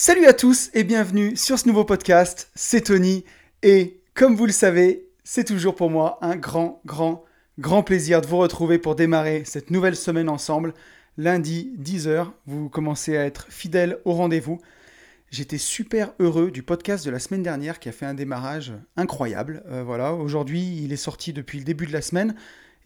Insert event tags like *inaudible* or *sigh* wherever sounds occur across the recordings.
Salut à tous et bienvenue sur ce nouveau podcast. C'est Tony et comme vous le savez, c'est toujours pour moi un grand, grand, grand plaisir de vous retrouver pour démarrer cette nouvelle semaine ensemble. Lundi 10h, vous commencez à être fidèle au rendez-vous. J'étais super heureux du podcast de la semaine dernière qui a fait un démarrage incroyable. Euh, voilà, aujourd'hui, il est sorti depuis le début de la semaine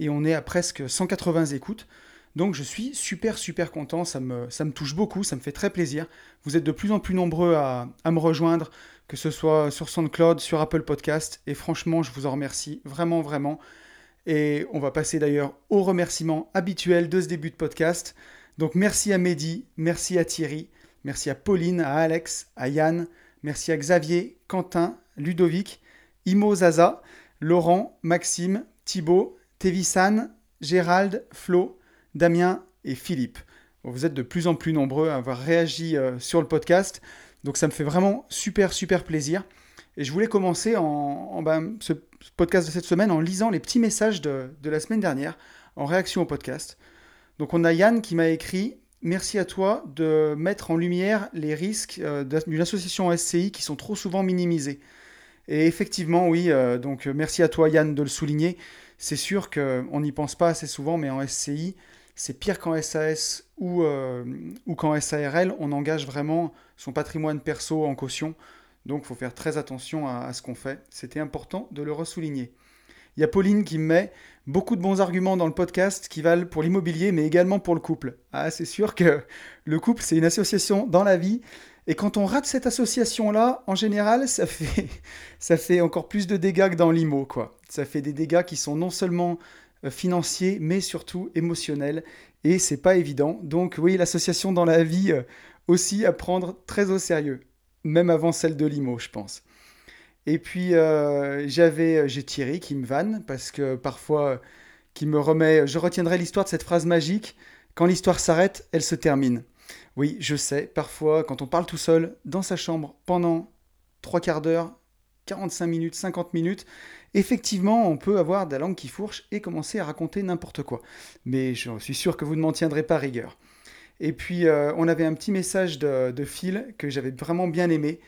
et on est à presque 180 écoutes. Donc je suis super super content, ça me, touche beaucoup, ça me fait très plaisir. Vous êtes de plus en plus nombreux à, me rejoindre, que ce soit sur SoundCloud, sur Apple Podcast, et franchement je vous en remercie vraiment vraiment. Et on va passer d'ailleurs aux remerciements habituels de ce début de podcast. Donc merci à Mehdi, merci à Thierry, merci à Pauline, à Alex, à Yann, merci à Xavier, Quentin, Ludovic, Imo Zaza, Laurent, Maxime, Thibaut, Tevisan, Gérald, Flo, Damien et Philippe. Vous êtes de plus en plus nombreux à avoir réagi euh, sur le podcast, donc ça me fait vraiment super super plaisir. Et je voulais commencer en, ben, ce podcast de cette semaine en lisant les petits messages de, la semaine dernière en réaction au podcast. Donc on a Yann qui m'a écrit Merci à toi de mettre en lumière les risques euh, d'une association SCI qui sont trop souvent minimisés. Et effectivement, oui, euh, donc merci à toi Yann de le souligner. C'est sûr qu'on n'y pense pas assez souvent, mais en SCI, c'est pire qu'en SAS ou, euh, ou qu'en SARL, on engage vraiment son patrimoine perso en caution. Donc il faut faire très attention à, ce qu'on fait. C'était important de le ressouligner. Il y a Pauline qui me met beaucoup de bons arguments dans le podcast qui valent pour l'immobilier, mais également pour le couple. Ah, c'est sûr que le couple, c'est une association dans la vie. Et quand on rate cette association-là, en général, *laughs* ça fait, ça fait encore plus de dégâts que dans l'IMO. Quoi. Ça fait des dégâts qui sont non seulement financier, mais surtout émotionnel. Et c'est pas évident. Donc oui, l'association dans la vie euh, aussi à prendre très au sérieux, même avant celle de Limo, je pense. Et puis euh, j'avais, j'ai Thierry qui me vanne parce que parfois, qui me remet, je retiendrai l'histoire de cette phrase magique. Quand l'histoire s'arrête, elle se termine. Oui, je sais, parfois, quand on parle tout seul dans sa chambre pendant trois quarts d'heure, 45 minutes, 50 minutes, effectivement, on peut avoir de la langue qui fourche et commencer à raconter n'importe quoi. Mais je suis sûr que vous ne m'en tiendrez pas rigueur. Et puis, euh, on avait un petit message de, Phil que j'avais vraiment bien aimé,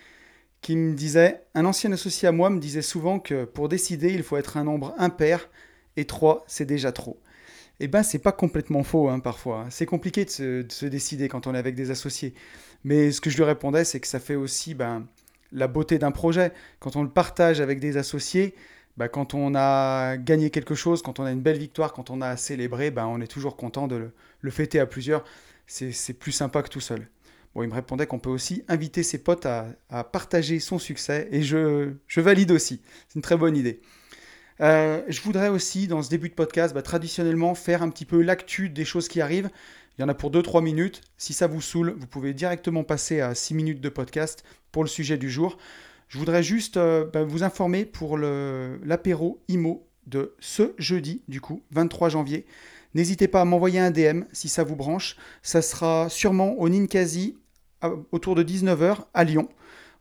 qui me disait Un ancien associé à moi me disait souvent que pour décider, il faut être un nombre impair, et 3, c'est déjà trop. Eh ben, c'est pas complètement faux, hein, parfois. C'est compliqué de se, décider quand on est avec des associés. Mais ce que je lui répondais, c'est que ça fait aussi ben, la beauté d'un projet. Quand on le partage avec des associés, bah, quand on a gagné quelque chose, quand on a une belle victoire, quand on a célébré, bah, on est toujours content de le, fêter à plusieurs. C'est plus sympa que tout seul. Bon, il me répondait qu'on peut aussi inviter ses potes à, partager son succès, et je, valide aussi. C'est une très bonne idée. Euh, je voudrais aussi, dans ce début de podcast, bah, traditionnellement faire un petit peu l'actu des choses qui arrivent. Il y en a pour 2-3 minutes. Si ça vous saoule, vous pouvez directement passer à 6 minutes de podcast pour le sujet du jour. Je voudrais juste euh, bah, vous informer pour l'apéro IMO de ce jeudi, du coup, 23 janvier. N'hésitez pas à m'envoyer un DM si ça vous branche. Ça sera sûrement au Ninkasi autour de 19h à Lyon.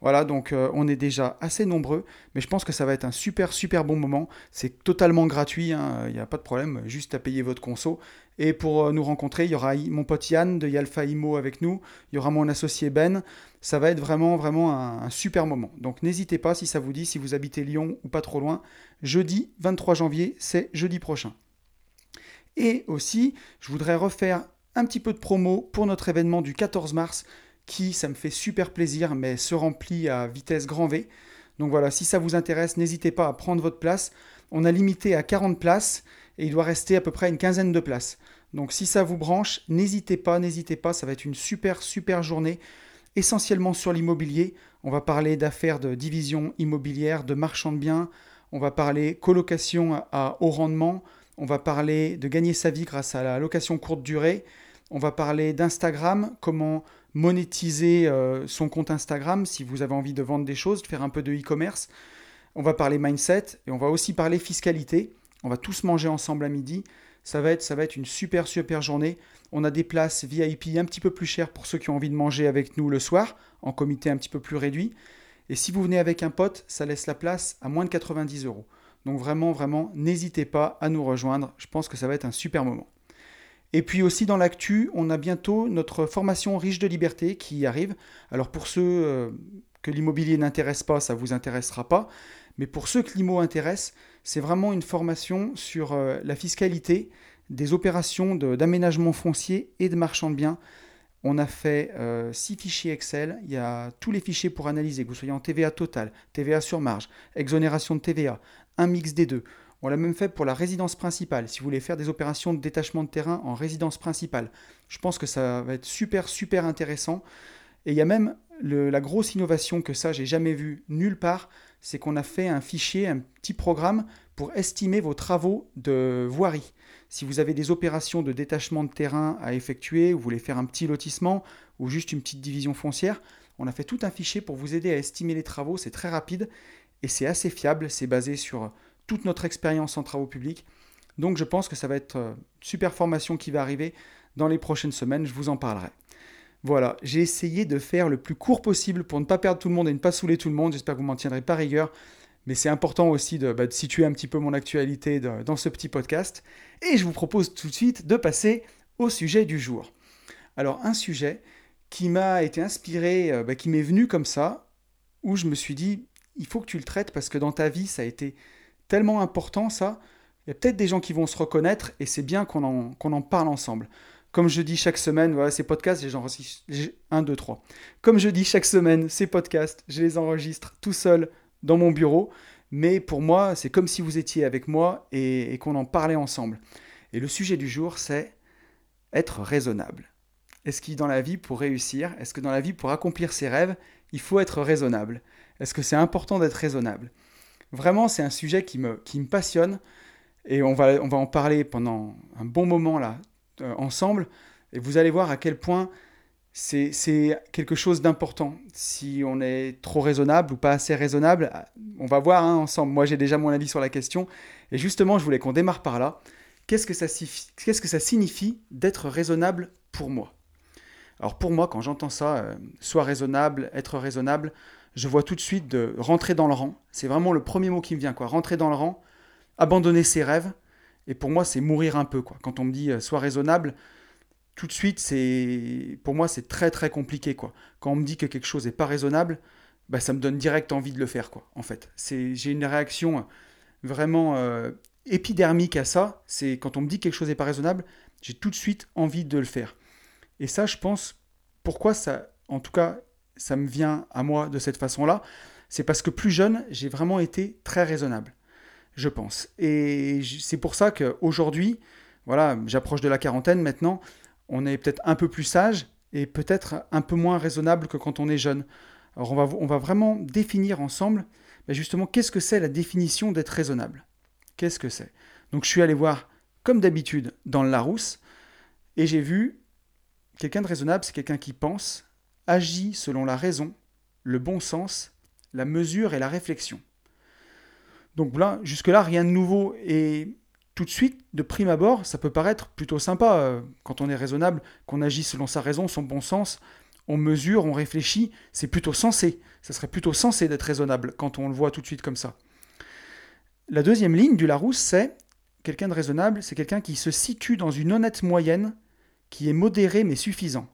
Voilà, donc euh, on est déjà assez nombreux, mais je pense que ça va être un super super bon moment. C'est totalement gratuit, hein, il n'y a pas de problème, juste à payer votre conso. Et pour euh, nous rencontrer, il y aura mon pote Yann de Yalfa Imo avec nous, il y aura mon associé Ben. Ça va être vraiment vraiment un, super moment. Donc n'hésitez pas si ça vous dit, si vous habitez Lyon ou pas trop loin, jeudi 23 janvier, c'est jeudi prochain. Et aussi, je voudrais refaire un petit peu de promo pour notre événement du 14 mars qui, ça me fait super plaisir, mais se remplit à vitesse grand V. Donc voilà, si ça vous intéresse, n'hésitez pas à prendre votre place. On a limité à 40 places et il doit rester à peu près une quinzaine de places. Donc si ça vous branche, n'hésitez pas, n'hésitez pas, ça va être une super super journée, essentiellement sur l'immobilier. On va parler d'affaires de division immobilière, de marchand de biens, on va parler colocation à haut rendement, on va parler de gagner sa vie grâce à la location courte durée, on va parler d'Instagram, comment monétiser euh, son compte Instagram si vous avez envie de vendre des choses, de faire un peu de e-commerce. On va parler mindset et on va aussi parler fiscalité. On va tous manger ensemble à midi. Ça va être, ça va une super, super journée. On a des places VIP un petit peu plus chères pour ceux qui ont envie de manger avec nous le soir, en comité un petit peu plus réduit. Et si vous venez avec un pote, ça laisse la place à moins de 90 euros. Donc vraiment, vraiment, n'hésitez pas à nous rejoindre. Je pense que ça va être un super moment. Et puis aussi dans l'actu, on a bientôt notre formation riche de liberté qui arrive. Alors pour ceux euh, que l'immobilier n'intéresse pas, ça ne vous intéressera pas. Mais pour ceux que l'IMO intéresse, c'est vraiment une formation sur euh, la fiscalité des opérations d'aménagement foncier et de marchand de biens. On a fait euh, six fichiers Excel. Il y a tous les fichiers pour analyser, que vous soyez en TVA total, TVA sur marge, exonération de TVA, un mix des deux. On l'a même fait pour la résidence principale. Si vous voulez faire des opérations de détachement de terrain en résidence principale, je pense que ça va être super, super intéressant. Et il y a même la grosse innovation que ça, j'ai jamais vu nulle part, c'est qu'on a fait un fichier, un petit programme pour estimer vos travaux de voirie. Si vous avez des opérations de détachement de terrain à effectuer, ou vous voulez faire un petit lotissement ou juste une petite division foncière, on a fait tout un fichier pour vous aider à estimer les travaux. C'est très rapide et c'est assez fiable. C'est basé sur toute notre expérience en travaux publics. Donc je pense que ça va être une super formation qui va arriver dans les prochaines semaines, je vous en parlerai. Voilà, j'ai essayé de faire le plus court possible pour ne pas perdre tout le monde et ne pas saouler tout le monde, j'espère que vous m'en tiendrez pas rigueur, mais c'est important aussi de, bah, situer un petit peu mon actualité dans ce petit podcast. Et je vous propose tout de suite de passer au sujet du jour. Alors un sujet qui m'a été inspiré, euh, bah, qui m'est venu comme ça, où je me suis dit, il faut que tu le traites parce que dans ta vie, ça a été tellement important ça. Il y a peut-être des gens qui vont se reconnaître et c'est bien qu'on en, parle ensemble. Comme je dis chaque semaine, voilà, ces podcasts, j'enregistre 1, 2, 3. Comme je dis chaque semaine, ces podcasts, je les enregistre tout seul dans mon bureau. Mais pour moi, c'est comme si vous étiez avec moi et, qu'on en parlait ensemble. Et le sujet du jour, c'est être raisonnable. Est-ce que dans la vie, pour réussir, est-ce que dans la vie, pour accomplir ses rêves, il faut être raisonnable? Est-ce que c'est important d'être raisonnable? Vraiment, c'est un sujet qui me, passionne et on va, en parler pendant un bon moment là, ensemble. Et vous allez voir à quel point c'est quelque chose d'important. Si on est trop raisonnable ou pas assez raisonnable, on va voir hein, ensemble. Moi, j'ai déjà mon avis sur la question. Et justement, je voulais qu'on démarre par là. Qu'est-ce que ça, qu'est-ce que ça signifie d'être raisonnable pour moi? Alors pour moi, quand j'entends ça, euh, soit raisonnable, être raisonnable, je vois tout de suite de rentrer dans le rang. C'est vraiment le premier mot qui me vient, quoi. Rentrer dans le rang, abandonner ses rêves. Et pour moi, c'est mourir un peu, quoi. Quand on me dit euh, sois raisonnable, tout de suite, pour moi, c'est très très compliqué, quoi. Quand on me dit que quelque chose n'est pas raisonnable, bah, ça me donne direct envie de le faire, quoi. En fait, j'ai une réaction vraiment euh, épidermique à ça. C'est quand on me dit que quelque chose n'est pas raisonnable, j'ai tout de suite envie de le faire. Et ça, je pense, pourquoi ça, en tout cas, ça me vient à moi de cette façon-là, c'est parce que plus jeune, j'ai vraiment été très raisonnable, je pense. Et c'est pour ça qu'aujourd'hui, voilà, j'approche de la quarantaine maintenant, on est peut-être un peu plus sage et peut-être un peu moins raisonnable que quand on est jeune. Alors on va, on va vraiment définir ensemble, ben justement, qu'est-ce que c'est la définition d'être raisonnable? Qu'est-ce que c'est? Donc je suis allé voir, comme d'habitude, dans le Larousse, et j'ai vu quelqu'un de raisonnable, c'est quelqu'un qui pense, agit selon la raison, le bon sens, la mesure et la réflexion. Donc là, jusque-là, rien de nouveau. Et tout de suite, de prime abord, ça peut paraître plutôt sympa euh, quand on est raisonnable, qu'on agit selon sa raison, son bon sens. On mesure, on réfléchit, c'est plutôt sensé. Ça serait plutôt sensé d'être raisonnable quand on le voit tout de suite comme ça. La deuxième ligne du Larousse, c'est quelqu'un de raisonnable, c'est quelqu'un qui se situe dans une honnête moyenne, qui est modéré mais suffisant.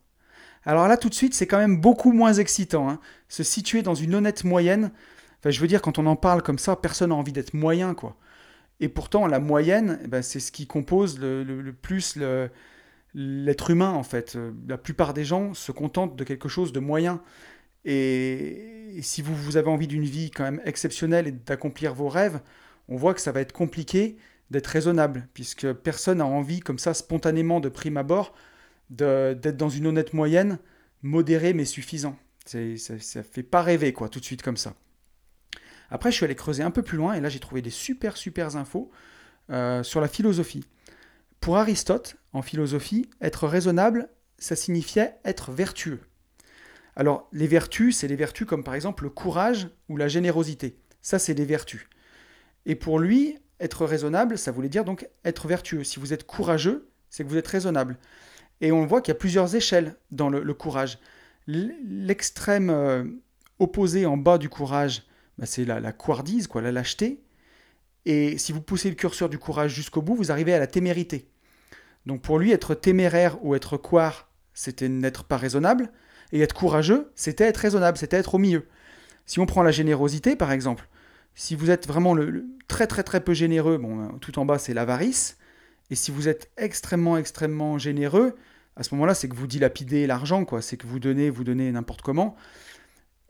Alors là, tout de suite, c'est quand même beaucoup moins excitant. Hein. Se situer dans une honnête moyenne, enfin, je veux dire, quand on en parle comme ça, personne n'a envie d'être moyen, quoi. Et pourtant, la moyenne, eh ben, c'est ce qui compose le, plus l'être humain, en fait. La plupart des gens se contentent de quelque chose de moyen. Et, si vous, vous avez envie d'une vie quand même exceptionnelle et d'accomplir vos rêves, on voit que ça va être compliqué d'être raisonnable, puisque personne n'a envie, comme ça, spontanément, de prime abord, d'être dans une honnête moyenne, modérée mais suffisant. Ça, ça fait pas rêver, quoi, tout de suite comme ça. Après, je suis allé creuser un peu plus loin et là, j'ai trouvé des super, super infos euh, sur la philosophie. Pour Aristote, en philosophie, être raisonnable, ça signifiait être vertueux. Alors, les vertus, c'est les vertus comme par exemple le courage ou la générosité. Ça, c'est des vertus. Et pour lui, être raisonnable, ça voulait dire donc être vertueux. Si vous êtes courageux, c'est que vous êtes raisonnable. Et on voit qu'il y a plusieurs échelles dans le, courage. L'extrême euh, opposé en bas du courage, bah, c'est la, la quoi, la lâcheté. Et si vous poussez le curseur du courage jusqu'au bout, vous arrivez à la témérité. Donc pour lui, être téméraire ou être couard, c'était n'être pas raisonnable, et être courageux, c'était être raisonnable, c'était être au milieu. Si on prend la générosité, par exemple, si vous êtes vraiment le, très très très peu généreux, bon, tout en bas c'est l'avarice, et si vous êtes extrêmement extrêmement généreux, à ce moment-là, c'est que vous dilapidez l'argent, quoi. C'est que vous donnez, vous donnez n'importe comment.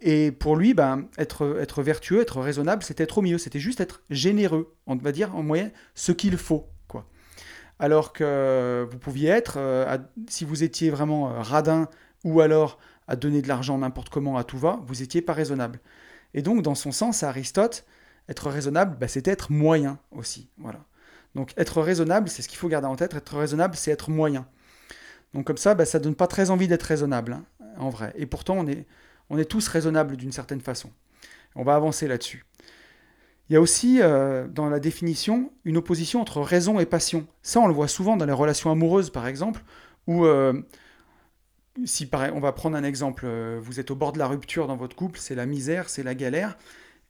Et pour lui, ben, être, être vertueux, être raisonnable, c'était être au milieu. C'était juste être généreux. On va dire en moyenne ce qu'il faut, quoi. Alors que vous pouviez être, euh, si vous étiez vraiment euh, radin ou alors à donner de l'argent n'importe comment à tout va, vous n'étiez pas raisonnable. Et donc, dans son sens, Aristote, être raisonnable, ben, c'était être moyen aussi. Voilà. Donc, être raisonnable, c'est ce qu'il faut garder en tête. Être raisonnable, c'est être moyen. Donc comme ça, bah, ça donne pas très envie d'être raisonnable, hein, en vrai. Et pourtant, on est, on est tous raisonnables d'une certaine façon. On va avancer là-dessus. Il y a aussi euh, dans la définition une opposition entre raison et passion. Ça, on le voit souvent dans les relations amoureuses, par exemple, où, euh, si on va prendre un exemple, euh, vous êtes au bord de la rupture dans votre couple, c'est la misère, c'est la galère,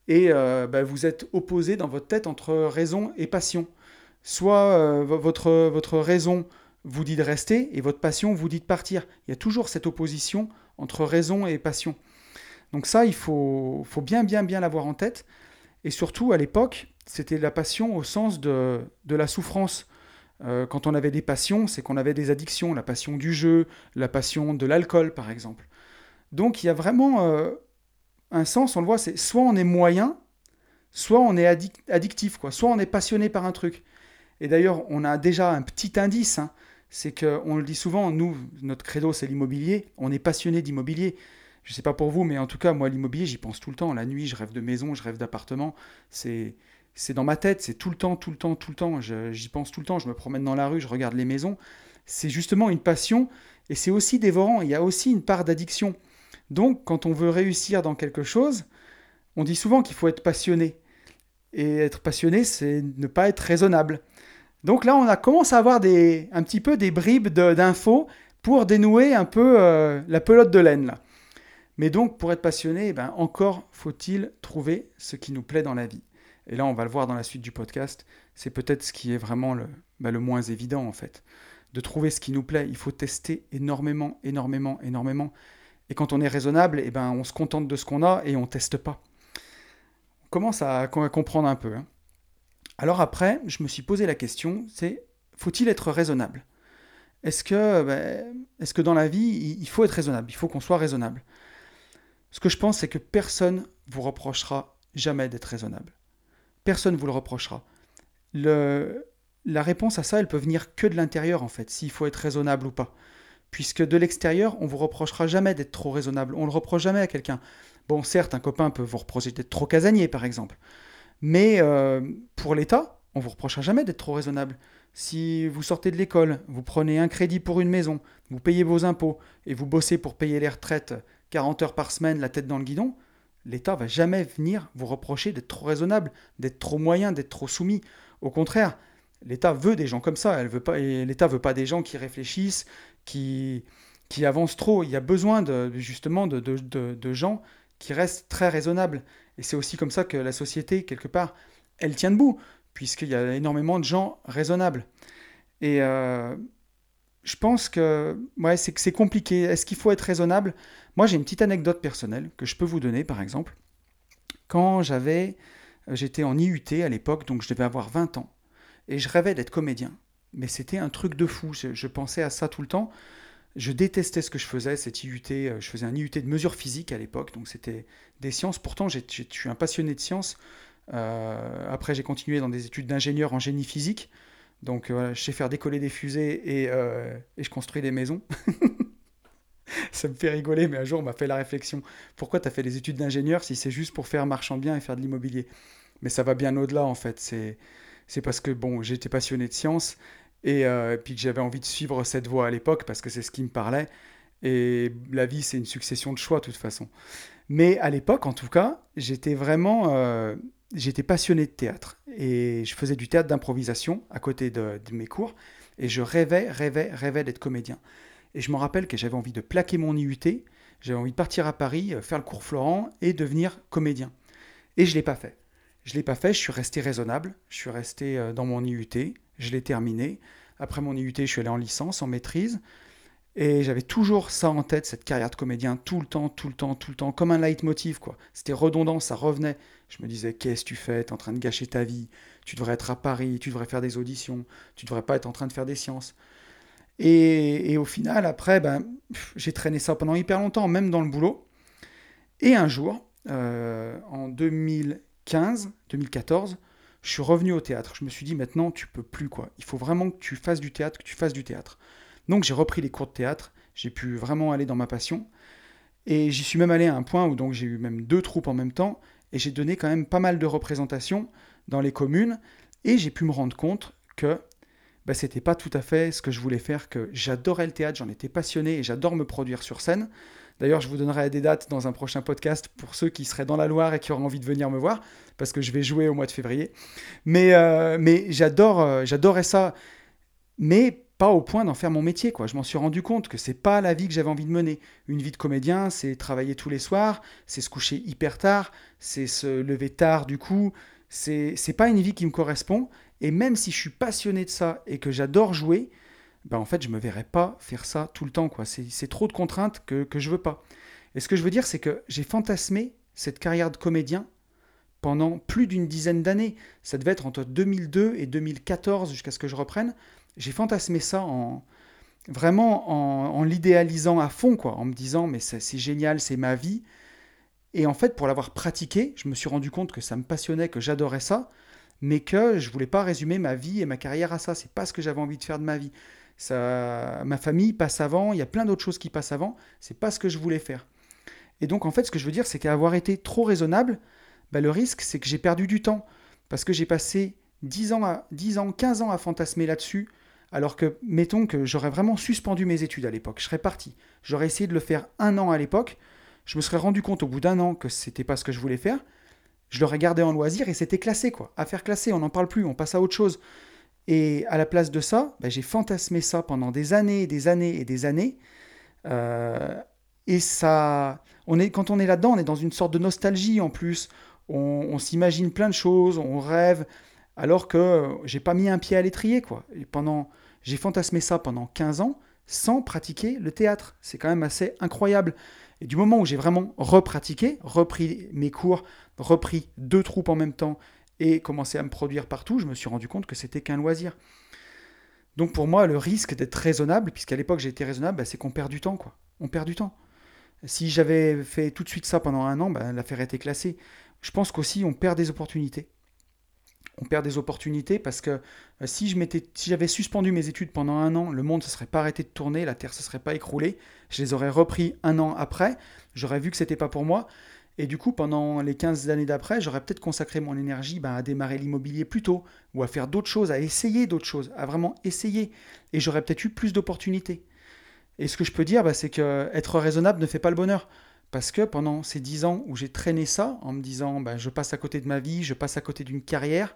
et bah, vous êtes opposé dans votre tête entre raison et passion. Soit votre, votre raison vous dit de rester et votre passion vous dit de partir. Il y a toujours cette opposition entre raison et passion. Donc ça, il faut, bien, bien, bien l'avoir en tête. Et surtout, à l'époque, c'était la passion au sens de, de la souffrance. Euh, quand on avait des passions, c'est qu'on avait des addictions, la passion du jeu, la passion de l'alcool, par exemple. Donc il y a vraiment euh, un sens, on le voit, c'est soit on est moyen, soit on est addictif, quoi. soit on est passionné par un truc. Et d'ailleurs, on a déjà un petit indice. Hein c'est qu'on le dit souvent, nous, notre credo, c'est l'immobilier. On est passionné d'immobilier. Je sais pas pour vous, mais en tout cas, moi, l'immobilier, j'y pense tout le temps. La nuit, je rêve de maison, je rêve d'appartement. C'est, c'est dans ma tête, c'est tout le temps, tout le temps, tout le temps. j'y pense tout le temps. Je me promène dans la rue, je regarde les maisons. C'est justement une passion et c'est aussi dévorant. Il y a aussi une part d'addiction. Donc, quand on veut réussir dans quelque chose, on dit souvent qu'il faut être passionné. Et être passionné, c'est ne pas être raisonnable. Donc là, on a commencé à avoir des, un petit peu des bribes d'infos pour dénouer un peu euh, la pelote de laine. Mais donc, pour être passionné, eh ben, encore faut-il trouver ce qui nous plaît dans la vie. Et là, on va le voir dans la suite du podcast, c'est peut-être ce qui est vraiment le, bah, le moins évident en fait. De trouver ce qui nous plaît, il faut tester énormément, énormément, énormément. Et quand on est raisonnable, eh ben, on se contente de ce qu'on a et on ne teste pas. On commence à, comprendre un peu. Hein. Alors après, je me suis posé la question, c'est faut-il être raisonnable? Est-ce que, ben, est que dans la vie, il faut être raisonnable? Il faut qu'on soit raisonnable. Ce que je pense, c'est que personne vous reprochera jamais d'être raisonnable. Personne ne vous le reprochera. La réponse à ça, elle peut venir que de l'intérieur, en fait, s'il faut être raisonnable ou pas. Puisque de l'extérieur, on vous reprochera jamais d'être trop raisonnable. On ne le reproche jamais à quelqu'un. Bon, certes, un copain peut vous reprocher d'être trop casanier, par exemple. Mais euh, pour l'État, on vous reprochera jamais d'être trop raisonnable. Si vous sortez de l'école, vous prenez un crédit pour une maison, vous payez vos impôts et vous bossez pour payer les retraites 40 heures par semaine, la tête dans le guidon, l'État va jamais venir vous reprocher d'être trop raisonnable, d'être trop moyen, d'être trop soumis. Au contraire, l'État veut des gens comme ça. Elle veut pas, et l'État veut pas des gens qui réfléchissent, qui, qui avancent trop. Il y a besoin de, justement de, de, gens qui restent très raisonnables. Et c'est aussi comme ça que la société, quelque part, elle tient debout, puisqu'il y a énormément de gens raisonnables. Et euh, je pense que ouais, c'est, c'est compliqué. Est-ce qu'il faut être raisonnable? Moi, j'ai une petite anecdote personnelle que je peux vous donner, par exemple. Quand j'avais, j'étais en IUT à l'époque, donc je devais avoir 20 ans, et je rêvais d'être comédien. Mais c'était un truc de fou. je pensais à ça tout le temps. Je détestais ce que je faisais, cette IUT. Euh, je faisais un IUT de mesure physique à l'époque, donc c'était des sciences. Pourtant, je suis un passionné de sciences. Euh, après, j'ai continué dans des études d'ingénieur en génie physique. Donc, euh, je sais faire décoller des fusées et, je construis des maisons. *laughs* ça me fait rigoler, mais un jour, on m'a fait la réflexion. Pourquoi tu as fait des études d'ingénieur si c'est juste pour faire marchand bien et faire de l'immobilier? Mais ça va bien au-delà, en fait. C'est parce que, bon, j'étais passionné de sciences et euh, puis que j'avais envie de suivre cette voie à l'époque parce que c'est ce qui me parlait. Et la vie, c'est une succession de choix de toute façon. Mais à l'époque, en tout cas, j'étais vraiment, euh, j'étais passionné de théâtre et je faisais du théâtre d'improvisation à côté de, mes cours et je rêvais, rêvais, rêvais d'être comédien. Et je me rappelle que j'avais envie de plaquer mon IUT, j'avais envie de partir à Paris, euh, faire le cours Florent et devenir comédien. Et je l'ai pas fait. Je l'ai pas fait, je suis resté raisonnable, je suis resté dans mon IUT, je l'ai terminé. Après mon IUT, je suis allé en licence, en maîtrise. Et j'avais toujours ça en tête, cette carrière de comédien, tout le temps, tout le temps, tout le temps, comme un leitmotiv, quoi. C'était redondant, ça revenait. Je me disais, qu'est-ce que tu fais? T'es en train de gâcher ta vie. Tu devrais être à Paris, tu devrais faire des auditions, tu devrais pas être en train de faire des sciences. Et, au final, après, ben, j'ai traîné ça pendant hyper longtemps, même dans le boulot. Et un jour, euh, en 2015, 2014, je suis revenu au théâtre. Je me suis dit, maintenant, tu peux plus, quoi. Il faut vraiment que tu fasses du théâtre, que tu fasses du théâtre. Donc j'ai repris les cours de théâtre, j'ai pu vraiment aller dans ma passion. Et j'y suis même allé à un point où donc j'ai eu même deux troupes en même temps, et j'ai donné quand même pas mal de représentations dans les communes, et j'ai pu me rendre compte que bah, c'était pas tout à fait ce que je voulais faire, que j'adorais le théâtre, j'en étais passionné, et j'adore me produire sur scène. D'ailleurs, je vous donnerai des dates dans un prochain podcast pour ceux qui seraient dans la Loire et qui auraient envie de venir me voir, parce que je vais jouer au mois de février. Mais, euh, mais j'adore, euh, j'adorais ça. Mais pas au point d'en faire mon métier. Quoi. Je m'en suis rendu compte que c'est pas la vie que j'avais envie de mener. Une vie de comédien, c'est travailler tous les soirs, c'est se coucher hyper tard, c'est se lever tard du coup. C'est, c'est pas une vie qui me correspond. Et même si je suis passionné de ça et que j'adore jouer, ben en fait, je me verrais pas faire ça tout le temps. Quoi. C'est, trop de contraintes que, que je veux pas. Et ce que je veux dire, c'est que j'ai fantasmé cette carrière de comédien pendant plus d'une dizaine d'années. Ça devait être entre 2002 et 2014 jusqu'à ce que je reprenne j'ai fantasmé ça en vraiment en, l'idéalisant à fond, quoi, en me disant mais c'est génial, c'est ma vie. Et en fait, pour l'avoir pratiqué, je me suis rendu compte que ça me passionnait, que j'adorais ça, mais que je voulais pas résumer ma vie et ma carrière à ça. C'est pas ce que j'avais envie de faire de ma vie. Ça, ma famille passe avant, il y a plein d'autres choses qui passent avant. C'est pas ce que je voulais faire. Et donc en fait, ce que je veux dire, c'est qu'avoir été trop raisonnable, bah, le risque, c'est que j'ai perdu du temps parce que j'ai passé 10 ans, à, 10 ans, 15 ans à fantasmer là-dessus, alors que, mettons que j'aurais vraiment suspendu mes études à l'époque, je serais parti. J'aurais essayé de le faire un an à l'époque. Je me serais rendu compte au bout d'un an que c'était pas ce que je voulais faire. Je l'aurais gardé en loisir et c'était classé, quoi. Affaire classée, on n'en parle plus, on passe à autre chose. Et à la place de ça, ben, j'ai fantasmé ça pendant des années, des années et des années. Euh, et ça, on est, quand on est là-dedans, on est dans une sorte de nostalgie en plus. On s'imagine plein de choses, on rêve alors que j'ai pas mis un pied à l'étrier, quoi. Pendant, j'ai fantasmé ça pendant 15 ans sans pratiquer le théâtre. C'est quand même assez incroyable. Et du moment où j'ai vraiment repratiqué, repris mes cours, repris deux troupes en même temps et commencé à me produire partout, je me suis rendu compte que c'était qu'un loisir. Donc pour moi, le risque d'être raisonnable, puisqu'à l'époque j'ai été raisonnable, bah, c'est qu'on perd du temps, quoi. On perd du temps. Si j'avais fait tout de suite ça pendant un an, bah, l'affaire était classée. Je pense qu'aussi on perd des opportunités on perd des opportunités parce que euh, si je m'étais, si j'avais suspendu mes études pendant un an, le monde ne se serait pas arrêté de tourner, la Terre ne se serait pas écroulée. Je les aurais repris un an après, j'aurais vu que c'était pas pour moi. Et du coup, pendant les 15 années d'après, j'aurais peut-être consacré mon énergie ben, à démarrer l'immobilier plus tôt, ou à faire d'autres choses, à essayer d'autres choses, à vraiment essayer. Et j'aurais peut-être eu plus d'opportunités. Et ce que je peux dire, ben, c'est que être raisonnable ne fait pas le bonheur. Parce que pendant ces dix ans où j'ai traîné ça, en me disant ben, je passe à côté de ma vie, je passe à côté d'une carrière,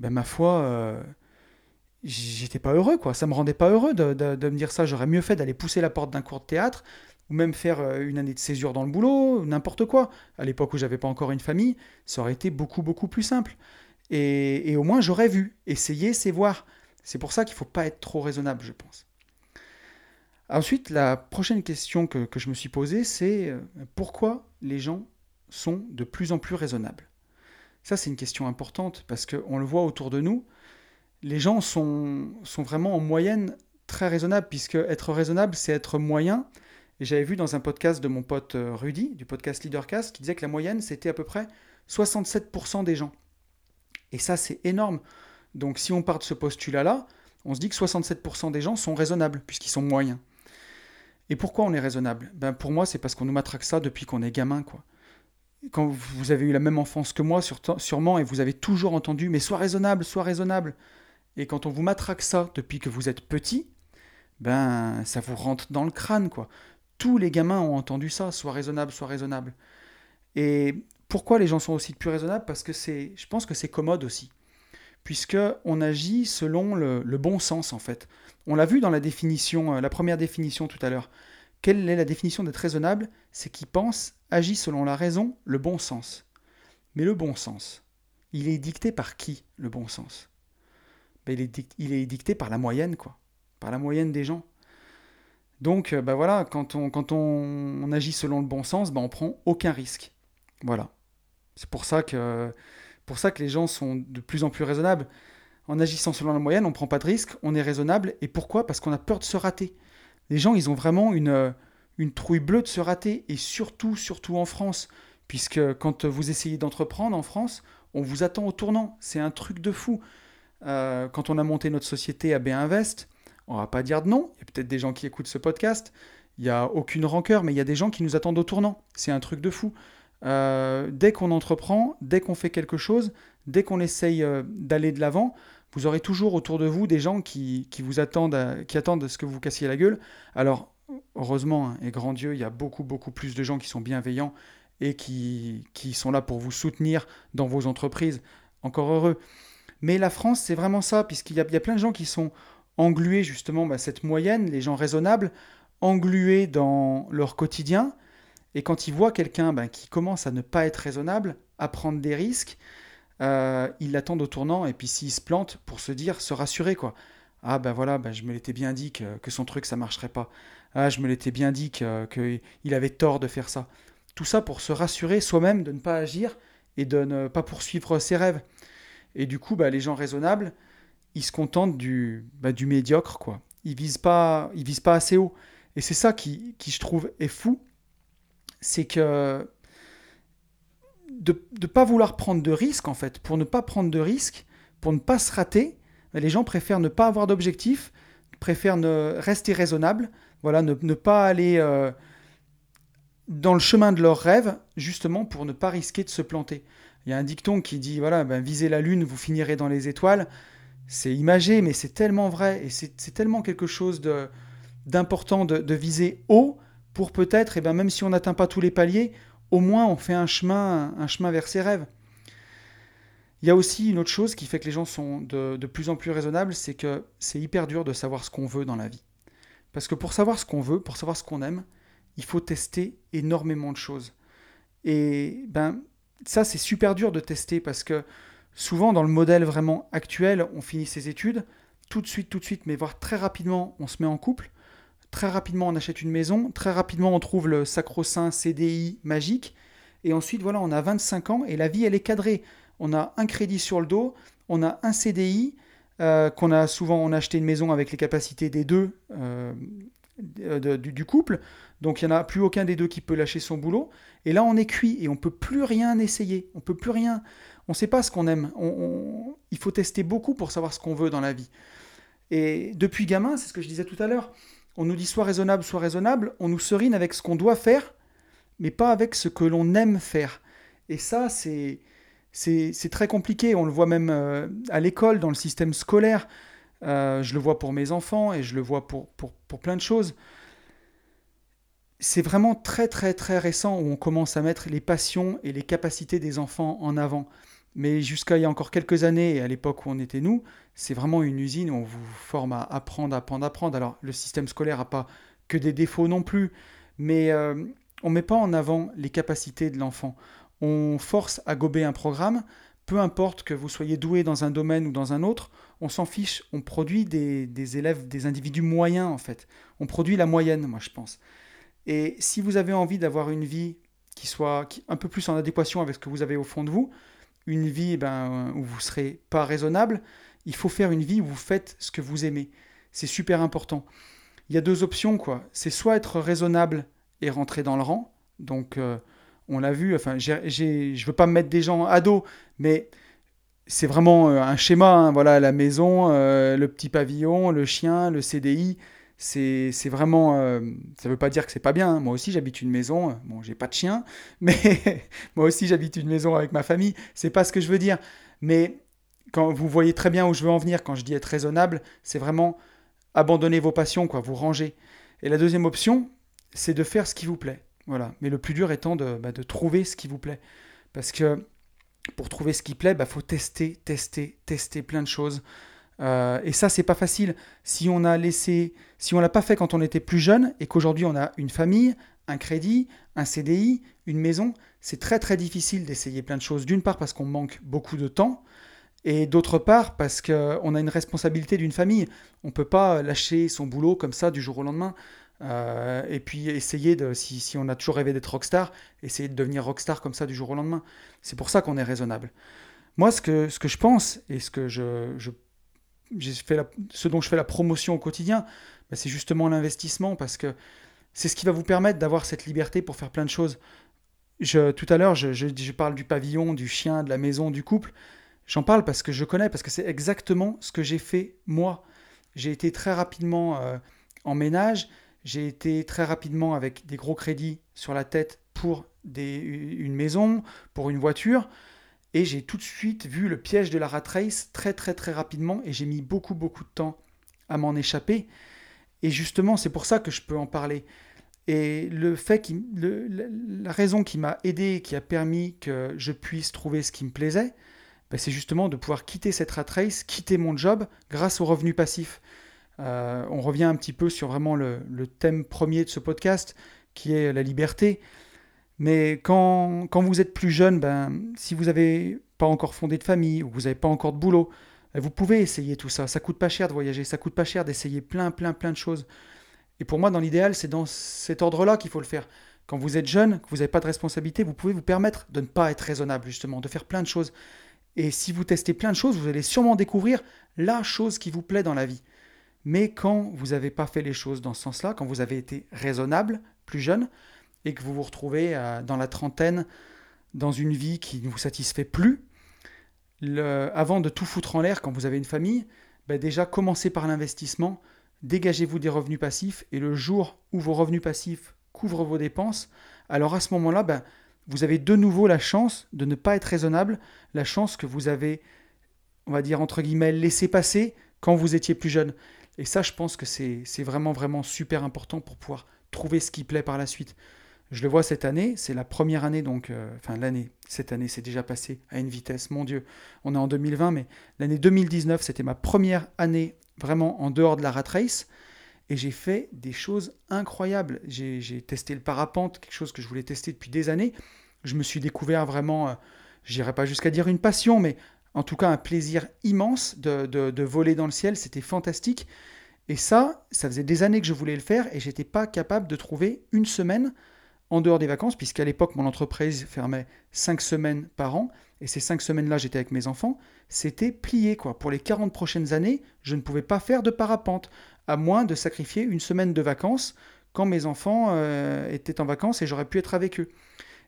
ben, ma foi, euh, j'étais pas heureux, quoi. Ça me rendait pas heureux de, me dire ça. J'aurais mieux fait d'aller pousser la porte d'un cours de théâtre, ou même faire euh, une année de césure dans le boulot, n'importe quoi. À l'époque où j'avais pas encore une famille, ça aurait été beaucoup, beaucoup plus simple. Et, au moins, j'aurais vu. Essayer, c'est voir. C'est pour ça qu'il faut pas être trop raisonnable, je pense. Ensuite, la prochaine question que, je me suis posée, c'est euh, pourquoi les gens sont de plus en plus raisonnables? Ça, c'est une question importante parce qu'on le voit autour de nous. Les gens sont, sont vraiment en moyenne très raisonnables, puisque être raisonnable, c'est être moyen. Et j'avais vu dans un podcast de mon pote euh, Rudy, du podcast Leadercast, qui disait que la moyenne, c'était à peu près 67% des gens. Et ça, c'est énorme. Donc si on part de ce postulat-là, on se dit que 67% des gens sont raisonnables, puisqu'ils sont moyens. Et pourquoi on est raisonnable? Ben Pour moi, c'est parce qu'on nous matraque ça depuis qu'on est gamin. quoi. Quand vous avez eu la même enfance que moi, sûrement, et vous avez toujours entendu, mais sois raisonnable, sois raisonnable. Et quand on vous matraque ça depuis que vous êtes petit, ben ça vous rentre dans le crâne. quoi. Tous les gamins ont entendu ça, sois raisonnable, sois raisonnable. Et pourquoi les gens sont aussi plus raisonnables? Parce que c'est, je pense que c'est commode aussi puisque on agit selon le, bon sens en fait. On l'a vu dans la définition, euh, la première définition tout à l'heure. Quelle est la définition d'être raisonnable? C'est qui pense, agit selon la raison, le bon sens. Mais le bon sens, il est dicté par qui le bon sens? Ben, il, est dicté par la moyenne, quoi. Par la moyenne des gens. Donc, ben voilà, quand on, agit selon le bon sens, ben on prend aucun risque. Voilà. C'est pour ça que les gens sont de plus en plus raisonnables. En agissant selon la moyenne, on ne prend pas de risque, on est raisonnable. Et pourquoi? Parce qu'on a peur de se rater. Les gens, ils ont vraiment une, une trouille bleue de se rater. Et surtout, surtout en France. Puisque quand vous essayez d'entreprendre en France, on vous attend au tournant. C'est un truc de fou. Euh, quand on a monté notre société AB Invest, on va pas dire de non. Il y a peut-être des gens qui écoutent ce podcast. Il n'y a aucune rancœur, mais il y a des gens qui nous attendent au tournant. C'est un truc de fou. Euh, dès qu'on entreprend, dès qu'on fait quelque chose, dès qu'on essaye euh, d'aller de l'avant, vous aurez toujours autour de vous des gens qui, vous attendent, qui attendent ce que vous cassiez la gueule. Alors, heureusement, hein, et grand Dieu, il y a beaucoup, beaucoup plus de gens qui sont bienveillants et qui, qui sont là pour vous soutenir dans vos entreprises. Encore heureux. Mais la France, c'est vraiment ça, puisqu'il y, a, plein de gens qui sont englués justement bah, cette moyenne, les gens raisonnables, englués dans leur quotidien. Et quand ils voient quelqu'un bah, qui commence à ne pas être raisonnable, à prendre des risques, euh, ils l'attendent au tournant. Et puis s'il se plante, pour se dire, se rassurer quoi. Ah ben voilà, ben je me l'étais bien dit que, son truc ça marcherait pas. Ah je me l'étais bien dit qu'il que avait tort de faire ça. Tout ça pour se rassurer soi-même de ne pas agir et de ne pas poursuivre ses rêves. Et du coup, bah, les gens raisonnables, ils se contentent du, bah, du médiocre, quoi. Ils visent pas, ils visent pas assez haut. Et c'est ça qui, qui, je trouve, est fou. C'est que de ne pas vouloir prendre de risques, en fait, pour ne pas prendre de risques, pour ne pas se rater, bah, les gens préfèrent ne pas avoir d'objectif, préfèrent ne, rester raisonnables, voilà, ne, ne pas aller euh, dans le chemin de leurs rêves, justement pour ne pas risquer de se planter. Il y a un dicton qui dit voilà, ben, visez la lune, vous finirez dans les étoiles. C'est imagé, mais c'est tellement vrai et c'est tellement quelque chose d'important de, de, viser haut pour peut-être, et ben, même si on n'atteint pas tous les paliers, au moins on fait un chemin, un chemin vers ses rêves. Il y a aussi une autre chose qui fait que les gens sont de, plus en plus raisonnables, c'est que c'est hyper dur de savoir ce qu'on veut dans la vie. Parce que pour savoir ce qu'on veut, pour savoir ce qu'on aime, il faut tester énormément de choses. Et ben, ça, c'est super dur de tester parce que souvent, dans le modèle vraiment actuel, on finit ses études, tout de suite, tout de suite, mais voire très rapidement, on se met en couple, très rapidement, on achète une maison, très rapidement, on trouve le sacro-saint CDI magique, et ensuite, voilà, on a 25 ans et la vie, elle est cadrée. On a un crédit sur le dos, on a un CDI, euh, qu'on a souvent on a acheté une maison avec les capacités des deux euh, du, couple. Donc il n'y en a plus aucun des deux qui peut lâcher son boulot. Et là, on est cuit et on peut plus rien essayer. On peut plus rien. On ne sait pas ce qu'on aime. Il faut tester beaucoup pour savoir ce qu'on veut dans la vie. Et depuis gamin, c'est ce que je disais tout à l'heure, on nous dit soit raisonnable, soit raisonnable. On nous serine avec ce qu'on doit faire, mais pas avec ce que l'on aime faire. Et ça, c'est c'est très compliqué. On le voit même euh, à l'école, dans le système scolaire. Euh, je le vois pour mes enfants et je le vois pour, pour, pour plein de choses c'est vraiment très très très récent où on commence à mettre les passions et les capacités des enfants en avant. Mais jusqu'à il y a encore quelques années, à l'époque où on était nous, c'est vraiment une usine où on vous forme à apprendre, apprendre, apprendre. Alors le système scolaire n'a pas que des défauts non plus, mais euh, on ne met pas en avant les capacités de l'enfant. On force à gober un programme, peu importe que vous soyez doué dans un domaine ou dans un autre, on s'en fiche, on produit des élèves, des individus moyens en fait. On produit la moyenne, moi je pense. Et si vous avez envie d'avoir une vie qui soit un peu plus en adéquation avec ce que vous avez au fond de vous, une vie ben, où vous ne serez pas raisonnable, il faut faire une vie où vous faites ce que vous aimez. C'est super important. Il y a deux options, quoi. C'est soit être raisonnable et rentrer dans le rang. Donc, euh, on l'a vu, enfin, je ne veux pas me mettre des gens à dos, mais c'est vraiment euh, un schéma. Hein. voilà, la maison, euh, le petit pavillon, le chien, le CDI c'est vraiment. Euh, ça ne veut pas dire que c'est pas bien. Hein. Moi aussi, j'habite une maison. Bon, j'ai pas de chien, *laughs* mais *laughs* moi aussi, j'habite une maison avec ma famille. C'est pas ce que je veux dire. Mais quand vous voyez très bien où je veux en venir quand je dis être raisonnable, c'est vraiment abandonner vos passions, quoi, vous ranger. Et la deuxième option, c'est de faire ce qui vous plaît. Voilà. Mais le plus dur étant de, bah, de trouver ce qui vous plaît. Parce que pour trouver ce qui plaît, il bah, faut tester, tester, tester plein de choses. Euh, et ça, c'est pas facile. Si on a laissé, si on l'a pas fait quand on était plus jeune et qu'aujourd'hui on a une famille, un crédit, un CDI, une maison, c'est très très difficile d'essayer plein de choses. D'une part parce qu'on manque beaucoup de temps Et d'autre part, parce qu'on a une responsabilité d'une famille. On peut pas lâcher son boulot comme ça du jour au lendemain. Euh, et puis essayer de, si, si on a toujours rêvé d'être rockstar, essayer de devenir rockstar comme ça du jour au lendemain. C'est pour ça qu'on est raisonnable. Moi, ce que, ce que je pense et ce, que je, je ce dont je fais la promotion au quotidien, bah, c'est justement l'investissement parce que c'est ce qui va vous permettre d'avoir cette liberté pour faire plein de choses. Tout à l'heure, je, parle du pavillon, du chien, de la maison, du couple. J'en parle parce que je connais, parce que c'est exactement ce que j'ai fait moi. J'ai été très rapidement euh, en ménage, j'ai été très rapidement avec des gros crédits sur la tête pour une maison, pour une voiture. Et j'ai tout de suite vu le piège de la rat race très très très rapidement et j'ai mis beaucoup beaucoup de temps à m'en échapper. Et justement, c'est pour ça que je peux en parler. Et le fait qui, la raison qui m'a aidé, qui a permis que je puisse trouver ce qui me plaisait, ben, c'est justement de pouvoir quitter cette rat race, quitter mon job grâce au revenu passif. Euh, on revient un petit peu sur vraiment le, thème premier de ce podcast, qui est la liberté. Mais quand, quand vous êtes plus jeune, ben, si vous n'avez pas encore fondé de famille ou vous n'avez pas encore de boulot, ben, vous pouvez essayer tout ça. Ça coûte pas cher de voyager, ça coûte pas cher d'essayer plein, plein, plein de choses. Et pour moi, dans l'idéal, c'est dans cet ordre-là qu'il faut le faire. Quand vous êtes jeune, que vous n'avez pas de responsabilité, vous pouvez vous permettre de ne pas être raisonnable, justement, de faire plein de choses. Et si vous testez plein de choses, vous allez sûrement découvrir la chose qui vous plaît dans la vie. Mais quand vous n'avez pas fait les choses dans ce sens-là, quand vous avez été raisonnable, plus jeune, et que vous vous retrouvez euh, dans la trentaine, dans une vie qui ne vous satisfait plus, avant de tout foutre en l'air quand vous avez une famille, ben déjà commencez par l'investissement, dégagez-vous des revenus passifs, et le jour où vos revenus passifs couvrent vos dépenses, alors à ce moment-là, ben, vous avez de nouveau la chance de ne pas être raisonnable, la chance que vous avez, on va dire entre guillemets, laissé passer quand vous étiez plus jeune. Et ça, je pense que c'est vraiment, vraiment super important pour pouvoir trouver ce qui plaît par la suite. Je le vois cette année, c'est la première année, donc, euh, enfin l'année, cette année c'est déjà passé à une vitesse, mon Dieu, on est en 2020, mais l'année 2019, c'était ma première année vraiment en dehors de la rat race, et j'ai fait des choses incroyables. J'ai testé le parapente, quelque chose que je voulais tester depuis des années. Je me suis découvert vraiment, euh, je n'irai pas jusqu'à dire une passion, mais en tout cas un plaisir immense de, de voler dans le ciel, c'était fantastique. Et ça, ça faisait des années que je voulais le faire et j'étais pas capable de trouver une semaine en dehors des vacances, puisqu'à l'époque, mon entreprise fermait cinq semaines par an, et ces cinq semaines-là, j'étais avec mes enfants, c'était plié, quoi. Pour les 40 prochaines années, je ne pouvais pas faire de parapente, à moins de sacrifier une semaine de vacances quand mes enfants euh, étaient en vacances et j'aurais pu être avec eux.